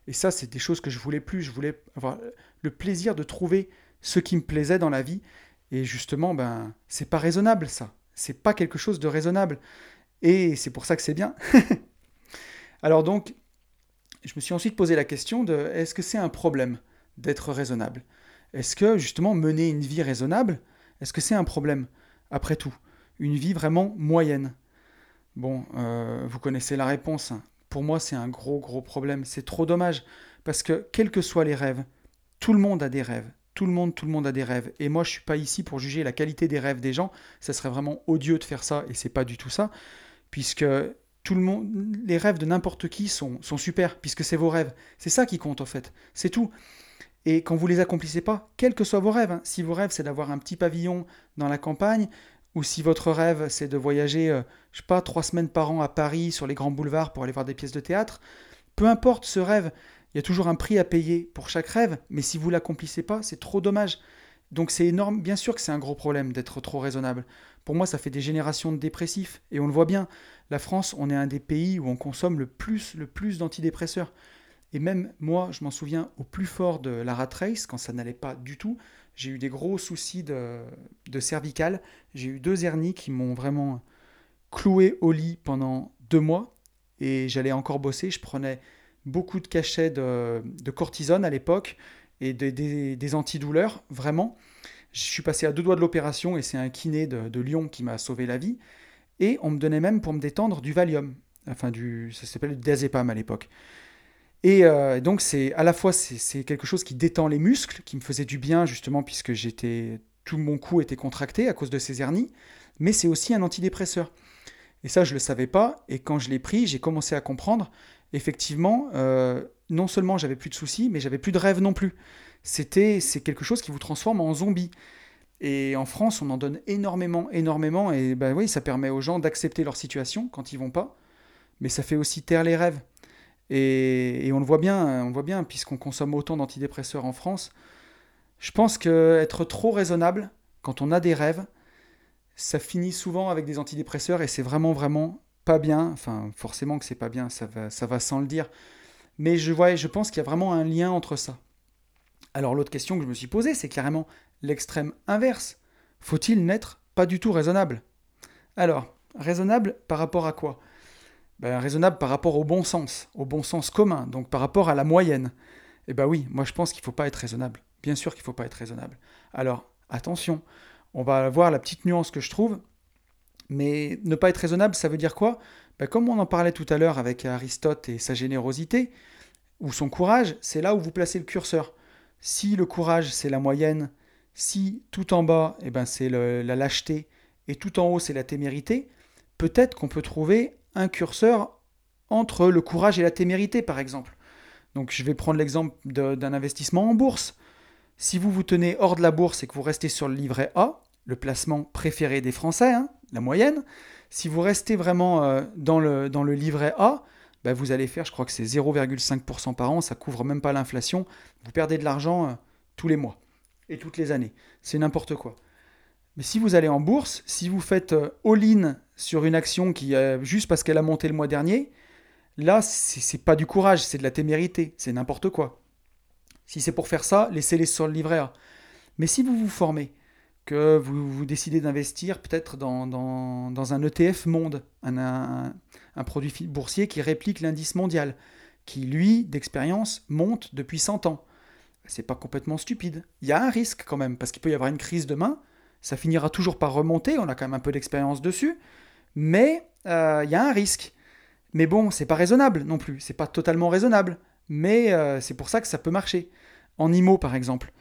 Et ça, c'est des choses que je voulais plus. Je voulais avoir le plaisir de trouver ce qui me plaisait dans la vie. Et justement, ben, c'est pas raisonnable, ça. C'est pas quelque chose de raisonnable. Et c'est pour ça que c'est bien. *laughs* Alors donc, je me suis ensuite posé la question de est-ce que c'est un problème d'être raisonnable? Est-ce que justement mener une vie raisonnable, est-ce que c'est un problème après tout? Une vie vraiment moyenne? Bon, euh, vous connaissez la réponse. Hein. Pour moi, c'est un gros, gros problème. C'est trop dommage. Parce que, quels que soient les rêves, tout le monde a des rêves. Tout le monde, tout le monde a des rêves. Et moi, je ne suis pas ici pour juger la qualité des rêves des gens. Ça serait vraiment odieux de faire ça, et c'est pas du tout ça. Puisque tout le monde, les rêves de n'importe qui sont, sont super, puisque c'est vos rêves. C'est ça qui compte, en fait. C'est tout. Et quand vous les accomplissez pas, quels que soient vos rêves, hein, si vos rêves c'est d'avoir un petit pavillon dans la campagne, ou si votre rêve c'est de voyager, euh, je sais pas, trois semaines par an à Paris sur les grands boulevards pour aller voir des pièces de théâtre, peu importe ce rêve, il y a toujours un prix à payer pour chaque rêve, mais si vous l'accomplissez pas, c'est trop dommage. Donc c'est énorme, bien sûr que c'est un gros problème d'être trop raisonnable. Pour moi, ça fait des générations de dépressifs, et on le voit bien. La France, on est un des pays où on consomme le plus, le plus d'antidépresseurs. Et même moi, je m'en souviens au plus fort de la rat race, quand ça n'allait pas du tout, j'ai eu des gros soucis de, de cervicale. J'ai eu deux hernies qui m'ont vraiment cloué au lit pendant deux mois. Et j'allais encore bosser. Je prenais beaucoup de cachets de, cortisone à l'époque et des antidouleurs, vraiment. Je suis passé à deux doigts de l'opération et c'est un kiné de, Lyon qui m'a sauvé la vie. Et on me donnait même pour me détendre du Valium. Enfin, du, ça s'appelait du diazépam à l'époque. Et euh, donc, c'est à la fois c'est quelque chose qui détend les muscles, qui me faisait du bien justement puisque j'étais tout mon cou était contracté à cause de ces hernies, mais c'est aussi un antidépresseur. Et ça, je le savais pas. Et quand je l'ai pris, j'ai commencé à comprendre. Effectivement, euh, non seulement j'avais plus de soucis, mais j'avais plus de rêves non plus. C'était, c'est quelque chose qui vous transforme en zombie. Et en France, on en donne énormément, énormément. Et ben oui, ça permet aux gens d'accepter leur situation quand ils vont pas. Mais ça fait aussi taire les rêves. Et, on le voit bien, on voit bien, puisqu'on consomme autant d'antidépresseurs en France. Je pense qu'être trop raisonnable, quand on a des rêves, ça finit souvent avec des antidépresseurs et c'est vraiment, vraiment pas bien. Enfin, forcément que c'est pas bien, ça va, ça va sans le dire. Mais je, vois, je pense qu'il y a vraiment un lien entre ça. Alors l'autre question que je me suis posée, c'est carrément l'extrême inverse. Faut-il n'être pas du tout raisonnable? Alors, raisonnable par rapport à quoi? Ben, Raisonnable par rapport au bon sens, au bon sens commun, donc par rapport à la moyenne. Eh bien oui, moi je pense qu'il ne faut pas être raisonnable. Bien sûr qu'il ne faut pas être raisonnable. Alors, attention, on va voir la petite nuance que je trouve. Mais ne pas être raisonnable, ça veut dire quoi? Ben, Comme on en parlait tout à l'heure avec Aristote et sa générosité, ou son courage, c'est là où vous placez le curseur. Si le courage, c'est la moyenne, si tout en bas, eh ben, c'est la lâcheté, et tout en haut, c'est la témérité, peut-être qu'on peut trouver un curseur entre le courage et la témérité, par exemple. Donc je vais prendre l'exemple d'un investissement en bourse. Si vous vous tenez hors de la bourse et que vous restez sur le livret A, le placement préféré des Français, hein, la moyenne, si vous restez vraiment euh, dans, le, livret A, bah, vous allez faire, je crois que c'est 0,5% par an, ça couvre même pas l'inflation, vous perdez de l'argent euh, tous les mois et toutes les années. C'est n'importe quoi. Mais si vous allez en bourse, si vous faites euh, all-in sur une action qui, juste parce qu'elle a monté le mois dernier, là, c'est pas du courage, c'est de la témérité, c'est n'importe quoi. Si c'est pour faire ça, laissez-les sur le livret A. Mais si vous vous formez, que vous, décidez d'investir peut-être dans, un ETF monde, un, un, produit boursier qui réplique l'indice mondial, qui lui, d'expérience, monte depuis 100 ans. C'est pas complètement stupide. Il y a un risque quand même, parce qu'il peut y avoir une crise demain, ça finira toujours par remonter, on a quand même un peu d'expérience dessus, mais euh, il y a un risque. Mais bon, c'est pas raisonnable non plus, c'est pas totalement raisonnable, mais euh, c'est pour ça que ça peut marcher. En IMO par exemple,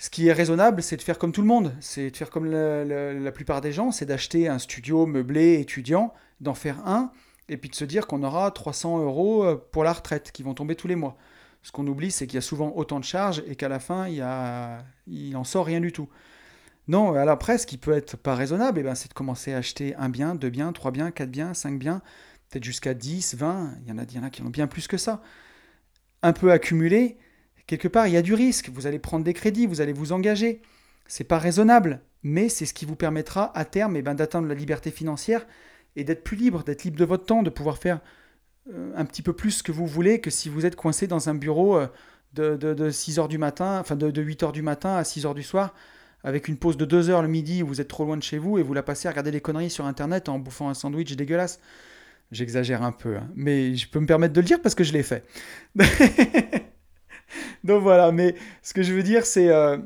ce qui est raisonnable, c'est de faire comme tout le monde, c'est de faire comme la, plupart des gens, c'est d'acheter un studio meublé étudiant, d'en faire un, et puis de se dire qu'on aura 300 euros euh, pour la retraite qui vont tomber tous les mois. Ce qu'on oublie, c'est qu'il y a souvent autant de charges et qu'à la fin, il, y en sort rien du tout. Non, alors après, ce qui peut être pas raisonnable, eh ben, c'est de commencer à acheter un bien, deux biens, trois biens, quatre biens, cinq biens, peut-être jusqu'à 10, 20, il y en a, il y en a qui en ont bien plus que ça. Un peu accumulé, quelque part, il y a du risque. Vous allez prendre des crédits, vous allez vous engager. C'est pas raisonnable, mais c'est ce qui vous permettra à terme eh ben, d'atteindre la liberté financière et d'être plus libre, d'être libre de votre temps, de pouvoir faire euh, un petit peu plus que vous voulez que si vous êtes coincé dans un bureau euh, de, de, 6 heures du matin, enfin de, de 8 heures du matin à 6 heures du soir, avec une pause de 2 heures le midi où vous êtes trop loin de chez vous et vous la passez à regarder des conneries sur internet en bouffant un sandwich dégueulasse. J'exagère un peu, hein. mais je peux me permettre de le dire parce que je l'ai fait. *laughs* *laughs* Donc voilà, mais ce que je veux dire, c'est. Euh,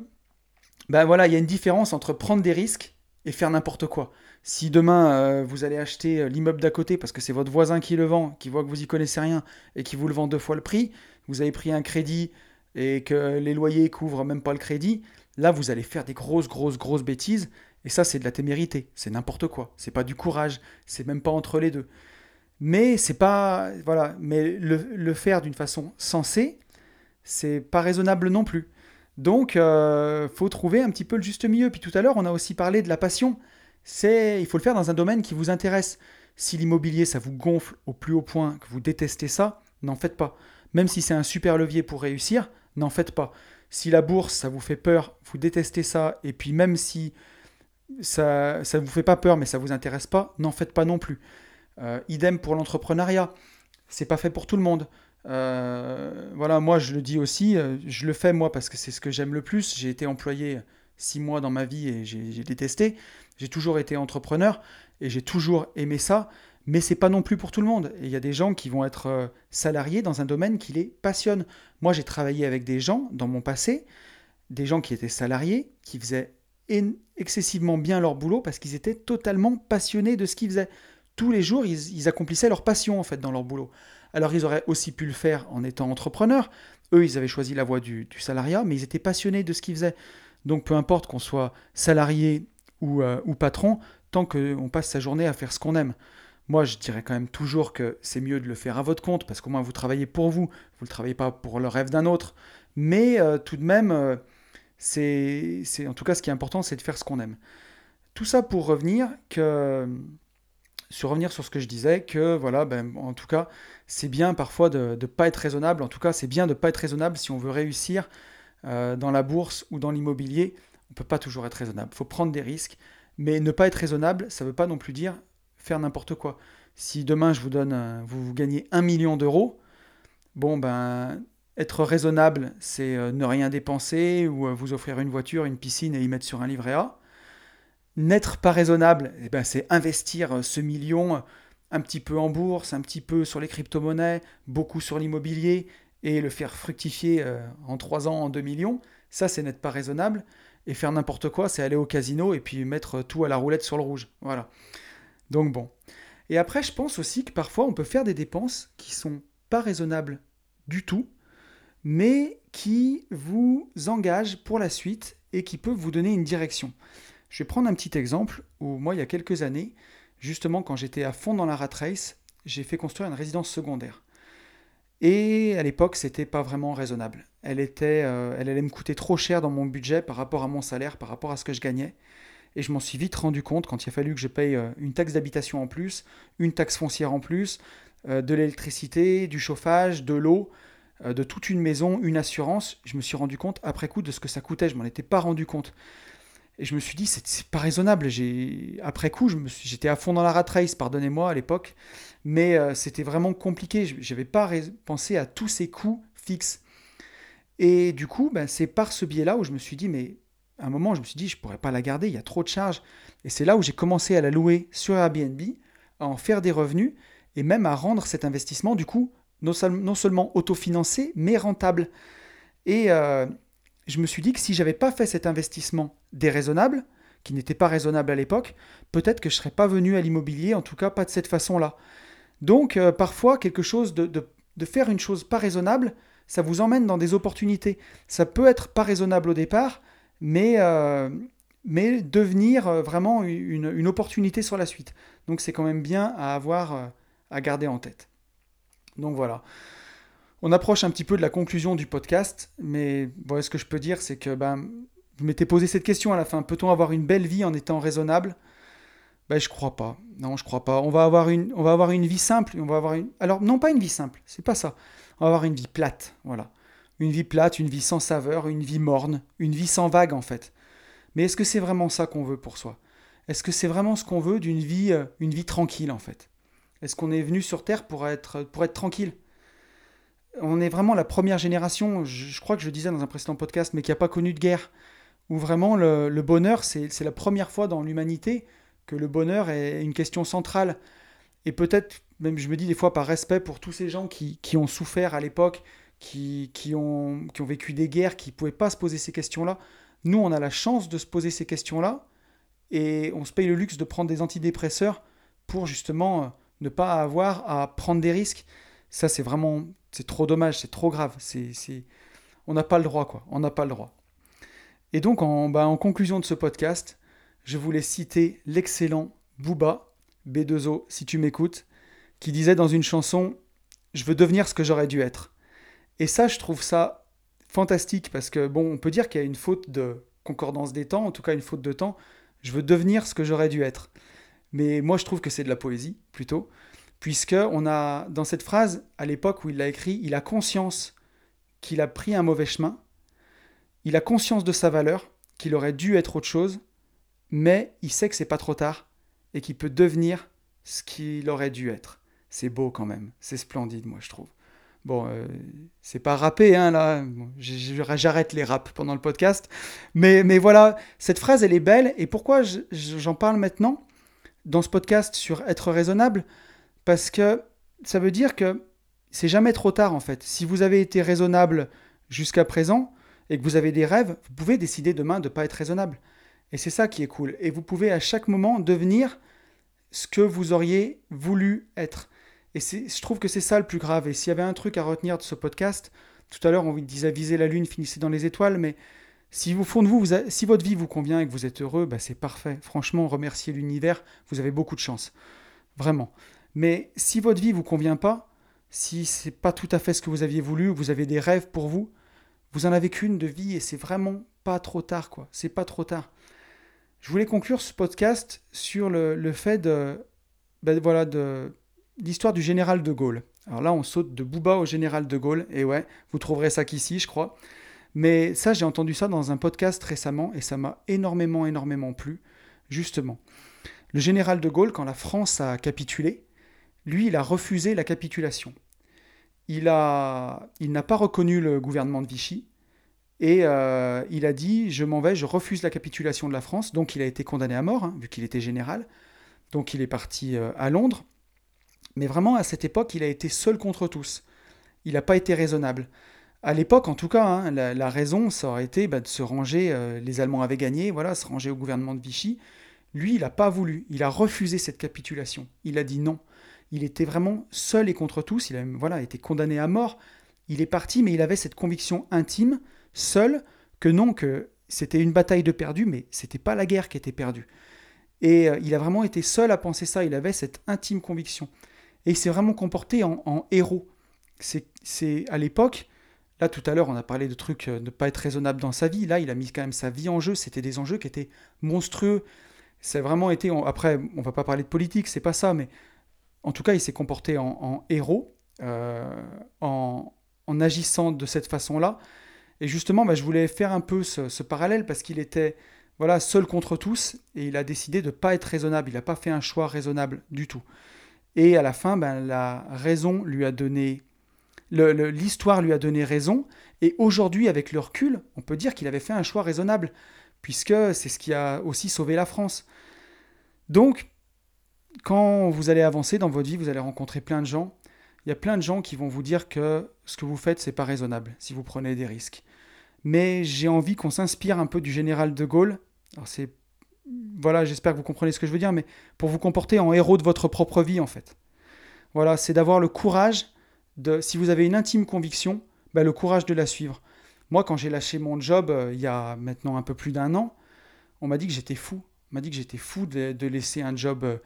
ben voilà, il y a une différence entre prendre des risques et faire n'importe quoi. Si demain euh, vous allez acheter euh, l'immeuble d'à côté parce que c'est votre voisin qui le vend, qui voit que vous y connaissez rien et qui vous le vend deux fois le prix, vous avez pris un crédit et que les loyers couvrent même pas le crédit, là vous allez faire des grosses, grosses, grosses bêtises. Et ça, c'est de la témérité, c'est n'importe quoi. C'est pas du courage, c'est même pas entre les deux. Mais c'est pas. Voilà, mais le, le faire d'une façon sensée, c'est pas raisonnable non plus. Donc, euh, faut trouver un petit peu le juste milieu. Puis tout à l'heure, on a aussi parlé de la passion. C'est, il faut le faire dans un domaine qui vous intéresse. Si l'immobilier, ça vous gonfle au plus haut point, que vous détestez ça, n'en faites pas. Même si c'est un super levier pour réussir, n'en faites pas. Si la bourse, ça vous fait peur, vous détestez ça, et puis même si ça ne vous fait pas peur, mais ça vous intéresse pas, n'en faites pas non plus. Euh, idem pour l'entrepreneuriat. C'est pas fait pour tout le monde. Euh, voilà, moi je le dis aussi, euh, je le fais moi parce que c'est ce que j'aime le plus. J'ai été employé six mois dans ma vie et j'ai détesté. J'ai toujours été entrepreneur et j'ai toujours aimé ça, mais c'est pas non plus pour tout le monde. Il y a des gens qui vont être euh, salariés dans un domaine qui les passionne. Moi j'ai travaillé avec des gens dans mon passé, des gens qui étaient salariés, qui faisaient excessivement bien leur boulot parce qu'ils étaient totalement passionnés de ce qu'ils faisaient. Tous les jours, ils, ils accomplissaient leur passion en fait dans leur boulot. Alors ils auraient aussi pu le faire en étant entrepreneurs. Eux, ils avaient choisi la voie du, salariat, mais ils étaient passionnés de ce qu'ils faisaient. Donc peu importe qu'on soit salarié ou, euh, ou patron, tant qu'on passe sa journée à faire ce qu'on aime. Moi, je dirais quand même toujours que c'est mieux de le faire à votre compte, parce qu'au moins vous travaillez pour vous, vous ne le travaillez pas pour le rêve d'un autre. Mais euh, tout de même, euh, c'est, en tout cas ce qui est important, c'est de faire ce qu'on aime. Tout ça pour revenir que sur revenir sur ce que je disais, que voilà, ben, en tout cas, c'est bien parfois de ne pas être raisonnable. En tout cas, c'est bien de ne pas être raisonnable si on veut réussir euh, dans la bourse ou dans l'immobilier. On ne peut pas toujours être raisonnable. Il faut prendre des risques. Mais ne pas être raisonnable, ça ne veut pas non plus dire faire n'importe quoi. Si demain je vous donne, vous, vous gagnez un million d'euros, bon ben être raisonnable, c'est euh, ne rien dépenser ou euh, vous offrir une voiture, une piscine et y mettre sur un livret A. N'être pas raisonnable, eh ben, c'est investir euh, ce million un petit peu en bourse, un petit peu sur les crypto-monnaies, beaucoup sur l'immobilier et le faire fructifier en 3 ans en 2 millions. Ça, c'est n'être pas raisonnable. Et faire n'importe quoi, c'est aller au casino et puis mettre tout à la roulette sur le rouge. Voilà. Donc bon. Et après, je pense aussi que parfois, on peut faire des dépenses qui sont pas raisonnables du tout, mais qui vous engagent pour la suite et qui peuvent vous donner une direction. Je vais prendre un petit exemple où moi, il y a quelques années, justement quand j'étais à fond dans la rat race, j'ai fait construire une résidence secondaire. Et à l'époque, c'était pas vraiment raisonnable. Elle, était, euh, elle allait me coûter trop cher dans mon budget par rapport à mon salaire, par rapport à ce que je gagnais. Et je m'en suis vite rendu compte quand il a fallu que je paye euh, une taxe d'habitation en plus, une taxe foncière en plus, euh, de l'électricité, du chauffage, de l'eau. De toute une maison, une assurance, je me suis rendu compte après coup de ce que ça coûtait, je m'en étais pas rendu compte. Et je me suis dit, c'est pas raisonnable. Après coup, j'étais à fond dans la rat race, pardonnez-moi à l'époque, mais euh, c'était vraiment compliqué. Je n'avais pas pensé à tous ces coûts fixes. Et du coup, ben, c'est par ce biais-là où je me suis dit, mais à un moment, je me suis dit, je pourrais pas la garder, il y a trop de charges. Et c'est là où j'ai commencé à la louer sur Airbnb, à en faire des revenus et même à rendre cet investissement, du coup, non, seulement autofinancé, mais rentable. Et euh, je me suis dit que si j'avais pas fait cet investissement déraisonnable, qui n'était pas raisonnable à l'époque, peut-être que je ne serais pas venu à l'immobilier, en tout cas pas de cette façon-là. Donc euh, parfois, quelque chose de, de, faire une chose pas raisonnable, ça vous emmène dans des opportunités. Ça peut être pas raisonnable au départ, mais, euh, mais devenir vraiment une, une, opportunité sur la suite. Donc c'est quand même bien à avoir, à garder en tête. Donc voilà. On approche un petit peu de la conclusion du podcast, mais bon, ce que je peux dire, c'est que ben, vous m'étiez posé cette question à la fin. Peut-on avoir une belle vie en étant raisonnable? Ben, je crois pas. Non, je crois pas. On va avoir une, on va avoir une vie simple. On va avoir une. Alors non, pas une vie simple. C'est pas ça. On va avoir une vie plate. Voilà. Une vie plate, une vie sans saveur, une vie morne, une vie sans vague en fait. Mais est-ce que c'est vraiment ça qu'on veut pour soi? Est-ce que c'est vraiment ce qu'on veut d'une vie, euh, une vie tranquille en fait? Est-ce qu'on est venu sur Terre pour être, pour être tranquille? On est vraiment la première génération, je, crois que je le disais dans un précédent podcast, mais qui n'a pas connu de guerre. Où vraiment le, bonheur, c'est la première fois dans l'humanité que le bonheur est une question centrale. Et peut-être, même je me dis des fois par respect pour tous ces gens qui, ont souffert à l'époque, qui, qui, ont, qui ont vécu des guerres, qui ne pouvaient pas se poser ces questions-là. Nous, on a la chance de se poser ces questions-là et on se paye le luxe de prendre des antidépresseurs pour justement ne pas avoir à prendre des risques, ça c'est vraiment, c'est trop dommage, c'est trop grave. C'est, on n'a pas le droit, quoi. On n'a pas le droit. Et donc, en, bah, en conclusion de ce podcast, je voulais citer l'excellent Booba, B2O, si tu m'écoutes, qui disait dans une chanson Je veux devenir ce que j'aurais dû être. Et ça, je trouve ça fantastique parce que, bon, on peut dire qu'il y a une faute de concordance des temps, en tout cas une faute de temps. Je veux devenir ce que j'aurais dû être. Mais moi, je trouve que c'est de la poésie, plutôt, puisque on a, dans cette phrase, à l'époque où il l'a écrit, il a conscience qu'il a pris un mauvais chemin, il a conscience de sa valeur, qu'il aurait dû être autre chose, mais il sait que c'est pas trop tard et qu'il peut devenir ce qu'il aurait dû être. C'est beau quand même, c'est splendide, moi je trouve. Bon, euh, c'est pas rappé, hein, là. J'arrête les raps pendant le podcast. Mais, mais voilà, cette phrase, elle est belle. Et pourquoi j'en parle maintenant dans ce podcast sur être raisonnable? Parce que ça veut dire que c'est jamais trop tard en fait. Si vous avez été raisonnable jusqu'à présent et que vous avez des rêves, vous pouvez décider demain de ne pas être raisonnable. Et c'est ça qui est cool. Et vous pouvez à chaque moment devenir ce que vous auriez voulu être. Et je trouve que c'est ça le plus grave. Et s'il y avait un truc à retenir de ce podcast, tout à l'heure on disait viser la lune, finissez dans les étoiles, mais si fond de vous, si votre vie vous convient et que vous êtes heureux, bah c'est parfait. Franchement, remerciez l'univers, vous avez beaucoup de chance. Vraiment. Mais si votre vie ne vous convient pas, si c'est pas tout à fait ce que vous aviez voulu, vous avez des rêves pour vous, vous en avez qu'une de vie et c'est vraiment pas trop tard, quoi. C'est pas trop tard. Je voulais conclure ce podcast sur le, fait de, ben voilà, de l'histoire du général de Gaulle. Alors là, on saute de Booba au général de Gaulle, et ouais, vous trouverez ça qu'ici, je crois. Mais ça, j'ai entendu ça dans un podcast récemment, et ça m'a énormément, énormément plu, justement. Le général de Gaulle, quand la France a capitulé, lui, il a refusé la capitulation. Il, a, il n'a pas reconnu le gouvernement de Vichy, et euh, il a dit, je m'en vais, je refuse la capitulation de la France, donc il a été condamné à mort, hein, vu qu'il était général. Donc il est parti euh, à Londres. Mais vraiment, à cette époque, il a été seul contre tous. Il n'a pas été raisonnable. À l'époque, en tout cas, hein, la, raison, ça aurait été bah, de se ranger, euh, les Allemands avaient gagné, voilà, se ranger au gouvernement de Vichy. Lui, il n'a pas voulu, il a refusé cette capitulation. Il a dit non. Il était vraiment seul et contre tous, il a voilà, été condamné à mort. Il est parti, mais il avait cette conviction intime, seul, que non, que c'était une bataille de perdu, mais c'était pas la guerre qui était perdue. Et euh, il a vraiment été seul à penser ça, il avait cette intime conviction. Et il s'est vraiment comporté en, héros. C'est à l'époque, là tout à l'heure on a parlé de trucs, euh, ne pas être raisonnable dans sa vie, là il a mis quand même sa vie en jeu, c'était des enjeux qui étaient monstrueux. C'est vraiment été, après on va pas parler de politique, c'est pas ça, mais en tout cas il s'est comporté en, héros, euh, en, agissant de cette façon-là. Et justement, bah, je voulais faire un peu ce, parallèle parce qu'il était voilà, seul contre tous et il a décidé de ne pas être raisonnable. Il n'a pas fait un choix raisonnable du tout. Et à la fin, ben, la raison lui a donné, l'histoire lui a donné raison. Et aujourd'hui, avec le recul, on peut dire qu'il avait fait un choix raisonnable, puisque c'est ce qui a aussi sauvé la France. Donc, quand vous allez avancer dans votre vie, vous allez rencontrer plein de gens. Il y a plein de gens qui vont vous dire que ce que vous faites, c'est pas raisonnable si vous prenez des risques. Mais j'ai envie qu'on s'inspire un peu du général de Gaulle. Alors c'est voilà, j'espère que vous comprenez ce que je veux dire, mais pour vous comporter en héros de votre propre vie, en fait. Voilà, c'est d'avoir le courage de, si vous avez une intime conviction, bah, le courage de la suivre. Moi, quand j'ai lâché mon job euh, il y a maintenant un peu plus d'un an, on m'a dit que j'étais fou. On m'a dit que j'étais fou de, laisser un job euh,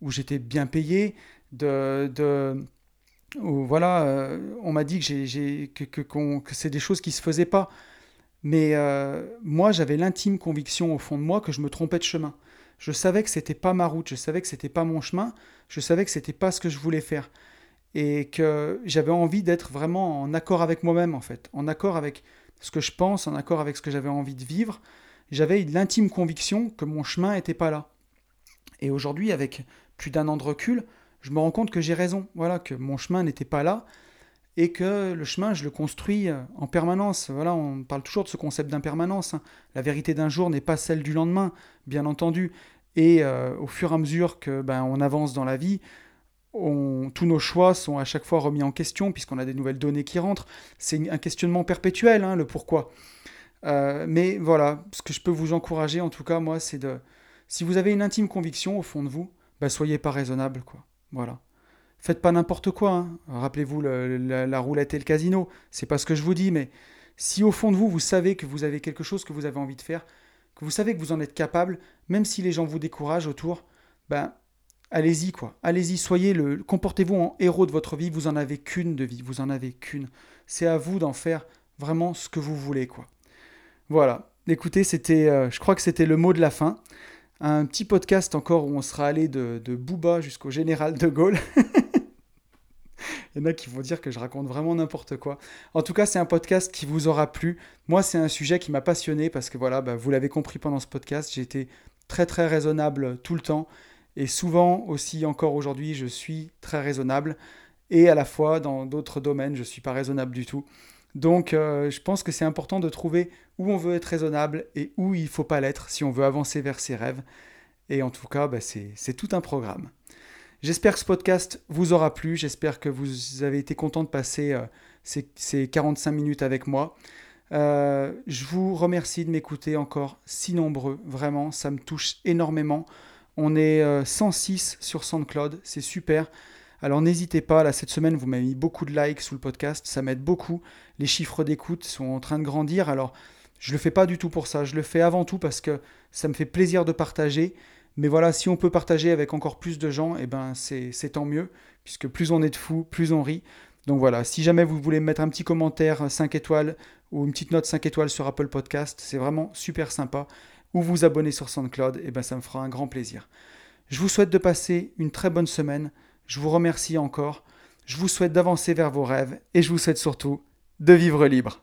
où j'étais bien payé, de, de voilà, euh, on m'a dit que, j'ai, que, c'est des choses qui se faisaient pas. Mais euh, moi, j'avais l'intime conviction au fond de moi que je me trompais de chemin. Je savais que c'était pas ma route, je savais que c'était pas mon chemin, je savais que c'était pas ce que je voulais faire. Et que j'avais envie d'être vraiment en accord avec moi-même, en fait, en accord avec ce que je pense, en accord avec ce que j'avais envie de vivre. J'avais l'intime conviction que mon chemin n'était pas là. Et aujourd'hui, avec plus d'un an de recul, je me rends compte que j'ai raison, voilà, que mon chemin n'était pas là, et que le chemin, je le construis euh, en permanence. Voilà, on parle toujours de ce concept d'impermanence. Hein. La vérité d'un jour n'est pas celle du lendemain, bien entendu. Et euh, au fur et à mesure que ben, on avance dans la vie, tous nos choix sont à chaque fois remis en question puisqu'on a des nouvelles données qui rentrent. C'est un questionnement perpétuel, hein, le pourquoi. Euh, mais voilà, ce que je peux vous encourager, en tout cas, moi, c'est de... Si vous avez une intime conviction au fond de vous, ben, soyez pas raisonnable, quoi. Voilà. Faites pas n'importe quoi. Hein. Rappelez-vous la, roulette et le casino. C'est pas ce que je vous dis, mais si au fond de vous, vous savez que vous avez quelque chose que vous avez envie de faire, que vous savez que vous en êtes capable, même si les gens vous découragent autour, ben allez-y quoi. Allez-y, soyez le, comportez-vous en héros de votre vie. Vous en avez qu'une de vie, vous en avez qu'une. C'est à vous d'en faire vraiment ce que vous voulez quoi. Voilà. Écoutez, c'était, euh, je crois que c'était le mot de la fin un petit podcast encore où on sera allé de, Booba jusqu'au général de Gaulle. *laughs* Il y en a qui vont dire que je raconte vraiment n'importe quoi. En tout cas, c'est un podcast qui vous aura plu. Moi, c'est un sujet qui m'a passionné parce que voilà, bah, vous l'avez compris pendant ce podcast, j'ai été très très raisonnable tout le temps. Et souvent aussi, encore aujourd'hui, je suis très raisonnable. Et à la fois, dans d'autres domaines, je ne suis pas raisonnable du tout. Donc, euh, je pense que c'est important de trouver où on veut être raisonnable et où il ne faut pas l'être si on veut avancer vers ses rêves. Et en tout cas, bah, c'est tout un programme. J'espère que ce podcast vous aura plu. J'espère que vous avez été content de passer euh, ces, 45 minutes avec moi. Euh, je vous remercie de m'écouter encore si nombreux. Vraiment, ça me touche énormément. On est 106 sur SoundCloud. C'est super. Alors n'hésitez pas, là cette semaine vous m'avez mis beaucoup de likes sous le podcast, ça m'aide beaucoup. Les chiffres d'écoute sont en train de grandir. Alors je le fais pas du tout pour ça, je le fais avant tout parce que ça me fait plaisir de partager, Mais voilà, si on peut partager avec encore plus de gens, eh ben c'est tant mieux, puisque plus on est de fous, plus on rit. Donc voilà, si jamais vous voulez mettre un petit commentaire 5 étoiles ou une petite note 5 étoiles sur Apple Podcast, c'est vraiment super sympa. Ou vous abonner sur SoundCloud, eh ben ça me fera un grand plaisir. Je vous souhaite de passer une très bonne semaine. Je vous remercie encore. Je vous souhaite d'avancer vers vos rêves et je vous souhaite surtout de vivre libre.